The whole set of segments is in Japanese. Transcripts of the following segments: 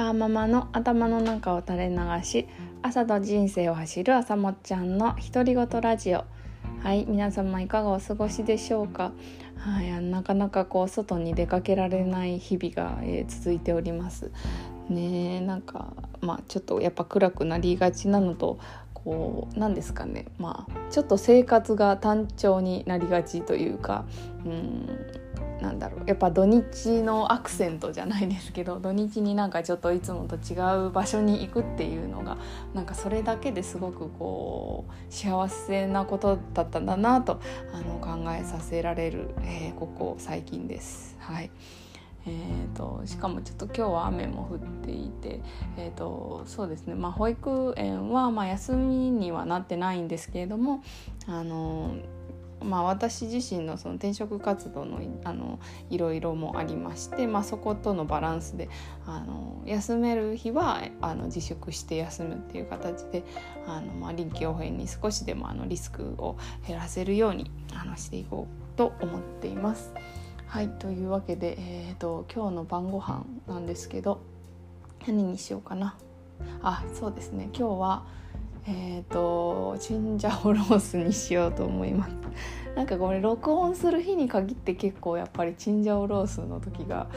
ワーママの頭の中を垂れ流し朝と人生を走る朝もっちゃんの独り言ラジオ。はい皆様いかがお過ごしでしょうか？はい、なかなかこう外に出かけられない日々が、えー、続いております。ねなんかまあちょっとやっぱ暗くなりがちなのとこうなんですかね。まあちょっと生活が単調になりがちというかうんなんだろう。やっぱ土日のアクセントじゃないですけど土日になんかちょっといつもと違う場所に行くっていうのがなんかそれだけですごくこう幸せなことだったんだなとあの考えさせられる、えー、ここ最近です。はい。えーと、しかもちょっと今日は雨も降っていて、えーと、そうですね、まあ、保育園はまあ休みにはなってないんですけれどもあのまあ、私自身のその転職活動のあのいろいろもありまして、まあ、そことのバランスであの休める日はあの自粛して休むっていう形であの、まあ、臨機応変に少しでもあのリスクを減らせるようにあのしていこうと思っています。はいというわけで、えーと、今日の晩ご飯なんですけど何にしようかな。あそうですね今日はえっ、ー、とチンジャオロースにしようと思います。なんかこれ録音する日に限って結構やっぱりチンジャオロースの時が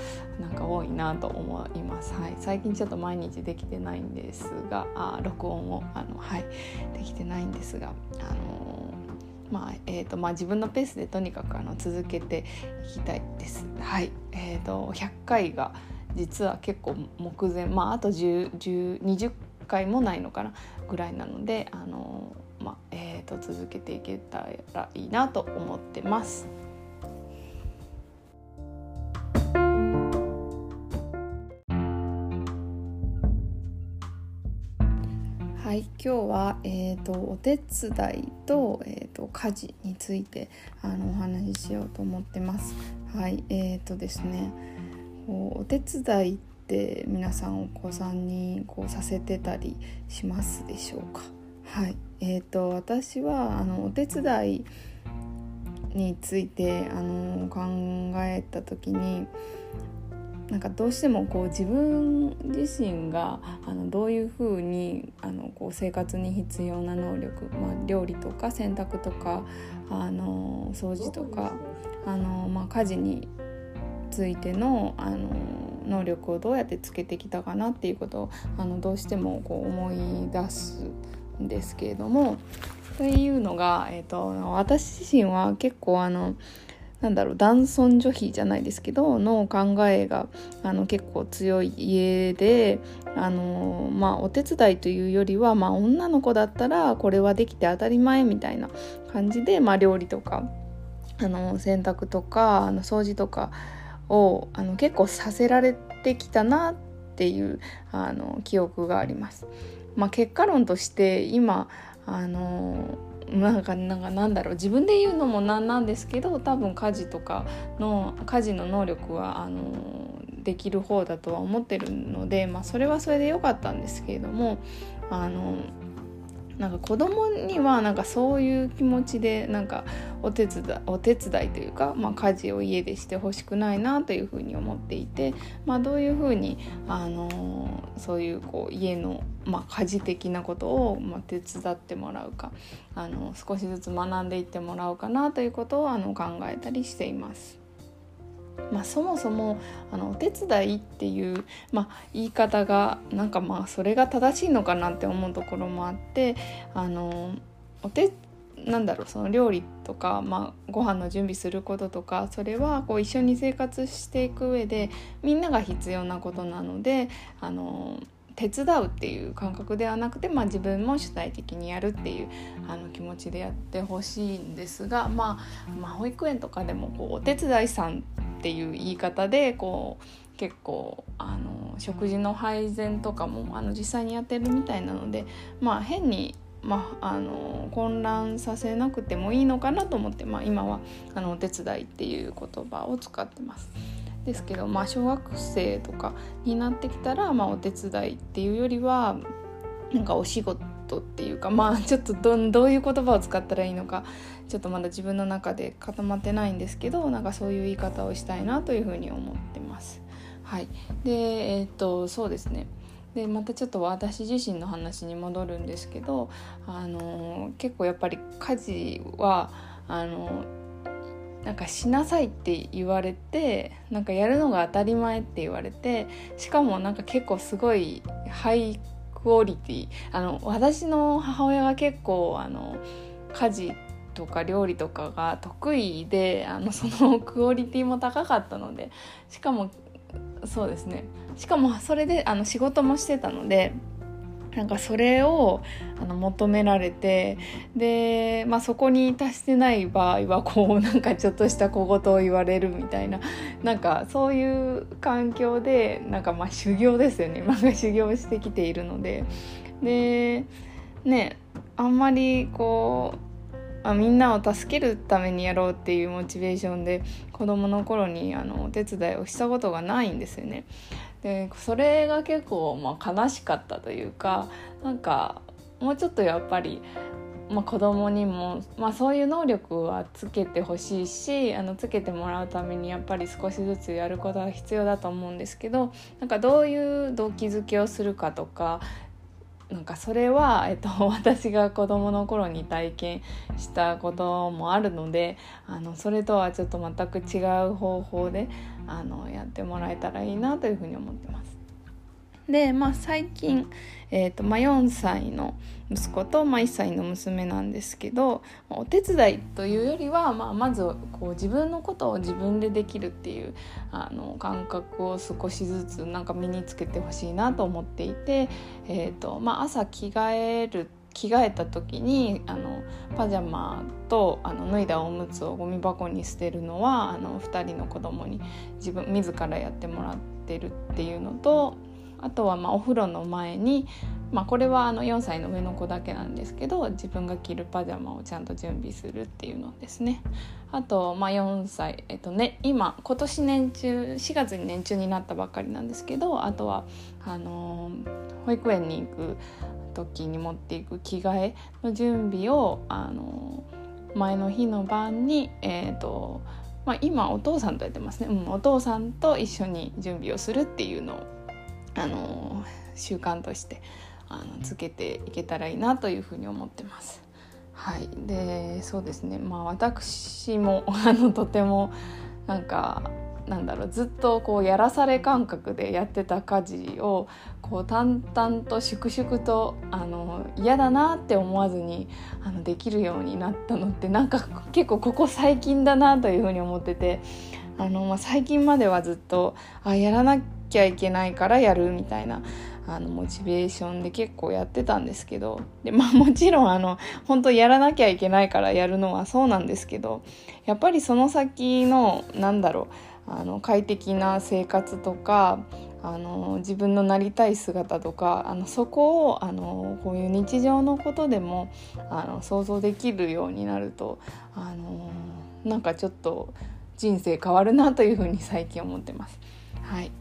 なんか多いなと思います、はい、最近ちょっと毎日できてないんですがあ録音をあの、はい、できてないんですがあのまあえーとまあ、自分のペースでとにかくあの続けていきたいです。はい。えーと、と100回が実は結構目前、まあ、あと10 10 20回もないのかなぐらいなのであの、まあえーと、続けていけたらいいなと思ってます。はい、今日は、えーと、お手伝いと,、えーと、家事についてあのお話ししようと思ってます。はいえーとですね、お手伝いって皆さんお子さんにこうさせてたりしますでしょうか？はい。えーと、私はあのお手伝いについてあの考えた時になんかどうしてもこう自分自身があのどういうふうにあのこう生活に必要な能力、まあ、料理とか洗濯とかあの掃除とかあの、まあ、家事についてのあの能力をどうやってつけてきたかなっていうことをあのどうしてもこう思い出すんですけれどもというのが、えーと、私自身は結構あのなんだろう男尊女卑じゃないですけどの考えがあの結構強い家であの、まあ、お手伝いというよりは、まあ、女の子だったらこれはできて当たり前みたいな感じで、まあ、料理とかあの洗濯とかあの掃除とかをあの結構させられてきたなっていうあの記憶があります。まあ、結果論として今あのなんかなんかなんだろう自分で言うのもなんなんですけど多分家事とかの家事の能力はあのできる方だとは思ってるので、まあ、それはそれで良かったんですけれどもあのなんか子供にはなんかそういう気持ちでなんかお手伝いお手伝いというか、まあ、家事を家でしてほしくないなというふうに思っていて、まあ、どういうふうに、あのそういうこう家の、まあ、家事的なことを、まあ、手伝ってもらうか、あの少しずつ学んでいってもらおうかなということをあの考えたりしています。まあ、そもそもあのお手伝いっていう、まあ、言い方がなんかまあそれが正しいのかなって思うところもあってあのお手なんだろうその料理とか、まあ、ご飯の準備することとかそれはこう一緒に生活していく上でみんなが必要なことなのであの手伝うっていう感覚ではなくて、まあ、自分も主体的にやるっていうあの気持ちでやってほしいんですが、まあ、まあ保育園とかでもこうお手伝いさんっていう言い方でこう結構あの食事の配膳とかもあの実際にやってるみたいなのでまあ変にまあ、あの混乱させなくてもいいのかなと思って、まあ、今はあのお手伝いっていう言葉を使ってます。ですけど、まあ、小学生とかになってきたら、まあ、お手伝いっていうよりはなんかお仕事っていうかまあちょっとどどういう言葉を使ったらいいのかちょっとまだ自分の中で固まってないんですけどなんかそういう言い方をしたいなというふうに思ってます。はいでえっ、とそうですねでまたちょっと私自身の話に戻るんですけどあの結構やっぱり家事はあのなんかしなさいって言われてなんかやるのが当たり前って言われてしかもなんか結構すごいハイクオリティあの私の母親が結構あの家事とか料理とかが得意であのそのクオリティも高かったのでしかもそうですね。しかもそれであの仕事もしてたのでなんかそれをあの求められてで、まあ、そこに達してない場合はこうなんかちょっとした小言を言われるみたいななんかそういう環境でなんかまあ修行ですよね 漫画修行してきているのででねあんまりこうあみんなを助けるためにやろうっていうモチベーションで子どもの頃にあのお手伝いをしたことがないんですよね。でそれが結構、まあ、悲しかったというかなんかもうちょっとやっぱり、まあ、子供にも、まあ、そういう能力はつけてほしいしあのつけてもらうためにやっぱり少しずつやることは必要だと思うんですけどなんかどういう動機づけをするかとかなんかそれは、えっと、私が子どもの頃に体験したこともあるのであのそれとはちょっと全く違う方法であのやってもらえたらいいなというふうに思ってます。で、まあ、最近、えーとまあ、4歳の息子と、まあ、1歳の娘なんですけどお手伝いというよりは、まあ、まずこう自分のことを自分でできるっていうあの感覚を少しずつなんか身につけてほしいなと思っていて、えーとまあ、朝着替える着替えた時にあのパジャマとあの脱いだおむつをゴミ箱に捨てるのはあの2人の子供に自分自らやってもらってるっていうのとあとはまあお風呂の前に、まあ、これはあの4歳の上の子だけなんですけど自分が着るパジャマをちゃんと準備するっていうのですね。あと、まあ、4歳、えっとね、今今年年中4月に年中になったばっかりなんですけどあとはあの保育園に行く時に持っていく着替えの準備をあの前の日の晩にえ、ー、とまあ、今お父さんとやってますね、うん、お父さんと一緒に準備をするっていうのをあの習慣としてあのつけていけたらいいなというふうに思ってます。はい、でそうですねまあ私も あのとてもなんかなんだろうずっとこうやらされ感覚でやってた家事をこう淡々と粛々とあの嫌だなって思わずにあのできるようになったのってなんか結構ここ最近だなというふうに思っててあの、まあ、最近まではずっとあやらなきゃいけないからやるみたいなあのモチベーションで結構やってたんですけどで、まあ、もちろんあの本当やらなきゃいけないからやるのはそうなんですけどやっぱりその先のなんだろうあの快適な生活とかあの自分のなりたい姿とかあのそこをあのこういう日常のことでもあの想像できるようになるとあのなんかちょっと人生変わるなというふうに最近思ってます。はい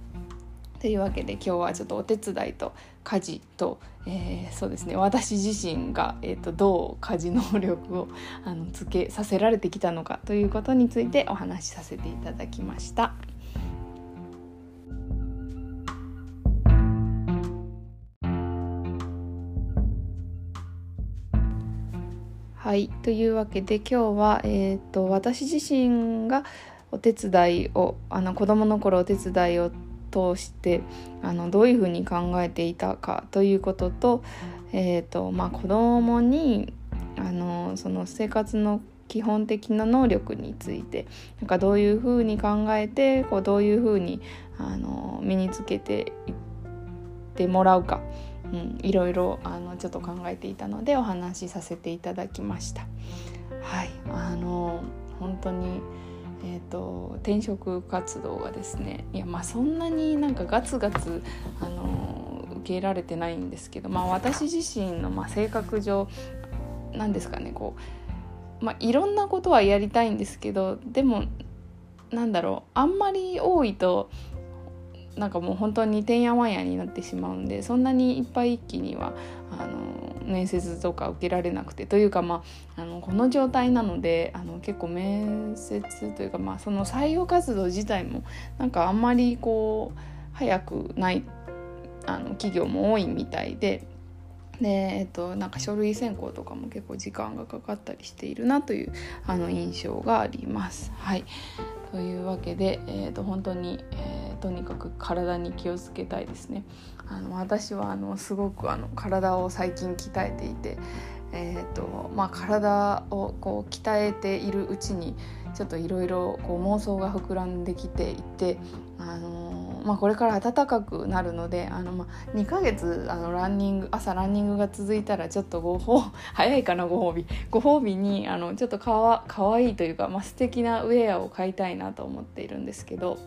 というわけで今日はちょっとお手伝いと家事と、えー、そうですね私自身が、えーと、どう家事能力をあのつけさせられてきたのかということについてお話しさせていただきました。はいというわけで今日は、えーと、と私自身がお手伝いをあの子供の頃お手伝いを通してあのどういうふうに考えていたかということと,、えーとまあ、子供にあのその生活の基本的な能力についてなんかどういうふうに考えてこうどういうふうにあの身につけていってもらうか、うん、いろいろあのちょっと考えていたのでお話しさせていただきました。はいあの本当にえーと、転職活動がですねいやまあそんなになんかガツガツ、あの受け入れられてないんですけど、まあ、私自身のまあ性格上何ですかねこう、まあ、いろんなことはやりたいんですけどでもなんだろうあんまり多いとなんかもう本当にてんやわんやになってしまうんでそんなにいっぱい一気にはあ面接とか受けられなくてというか、まあ、あのこの状態なのであの結構面接というか、まあ、その採用活動自体もなんかあんまりこう早くないあの企業も多いみたいで。でえっと、なんか書類選考とかも結構時間がかかったりしているなというあの印象があります。はい、というわけで、えーと、本当に、えー、とにかく体に気をつけたいですね。あの私はあのすごくあの体を最近鍛えていて、えーとまあ、体をこう鍛えているうちにちょっといろいろ妄想が膨らんできていて、あのまあ、これから暖かくなるのであの、まあ、2ヶ月あのランニング朝ランニングが続いたらちょっとご褒 早いかなご褒美。ご褒美にあのちょっとかわかわいいというか、まあ、素敵なウェアを買いたいなと思っているんですけど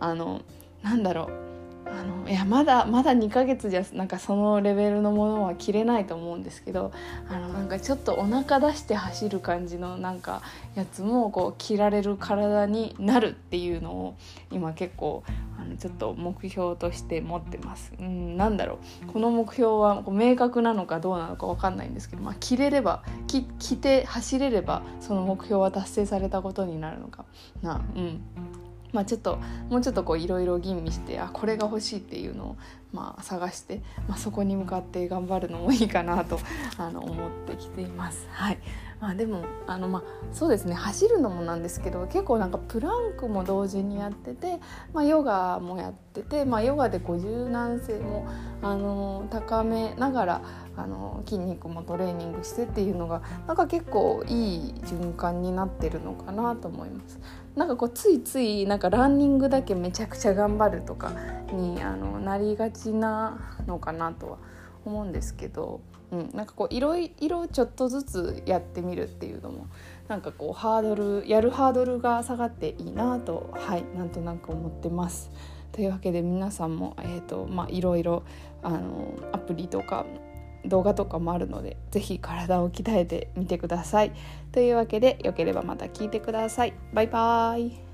あのなんだろう。あのいやまだまだ2ヶ月じゃなんかそのレベルのものは着れないと思うんですけどあのなんかちょっとお腹出して走る感じのなんかやつもこう着られる体になるっていうのを今結構あのちょっと目標として持ってます。うん、なだろうこの目標は明確なのかどうなのか分かんないんですけど、まあ、着れれば着着て走れればその目標は達成されたことになるのかな。うんまあ、ちょっともうちょっといろいろ吟味してあこれが欲しいっていうのを、まあ、探して、まあ、そこに向かって頑張るのもいいかなとあの思ってきています。はいまあ、でもあの、まあ、そうですね走るのもなんですけど結構なんかプランクも同時にやってて、まあ、ヨガもやってて、まあ、ヨガでこう柔軟性もあの高めながらあの筋肉もトレーニングしてっていうのがなんか結構いい循環になってるのかなと思います。なんかこうついついなんかランニングだけめちゃくちゃ頑張るとかにあのなりがちなのかなとは思うんですけど、うん、なんかこういろいろちょっとずつやってみるっていうのもなんかこうハードルやるハードルが下がっていいなとはいなんとなく思ってます。というわけで皆さんも、えーとまあ、いろいろあのアプリとか動画とかもあるので是非体を鍛えてみてください。というわけでよければまた聞いてください。バイバーイ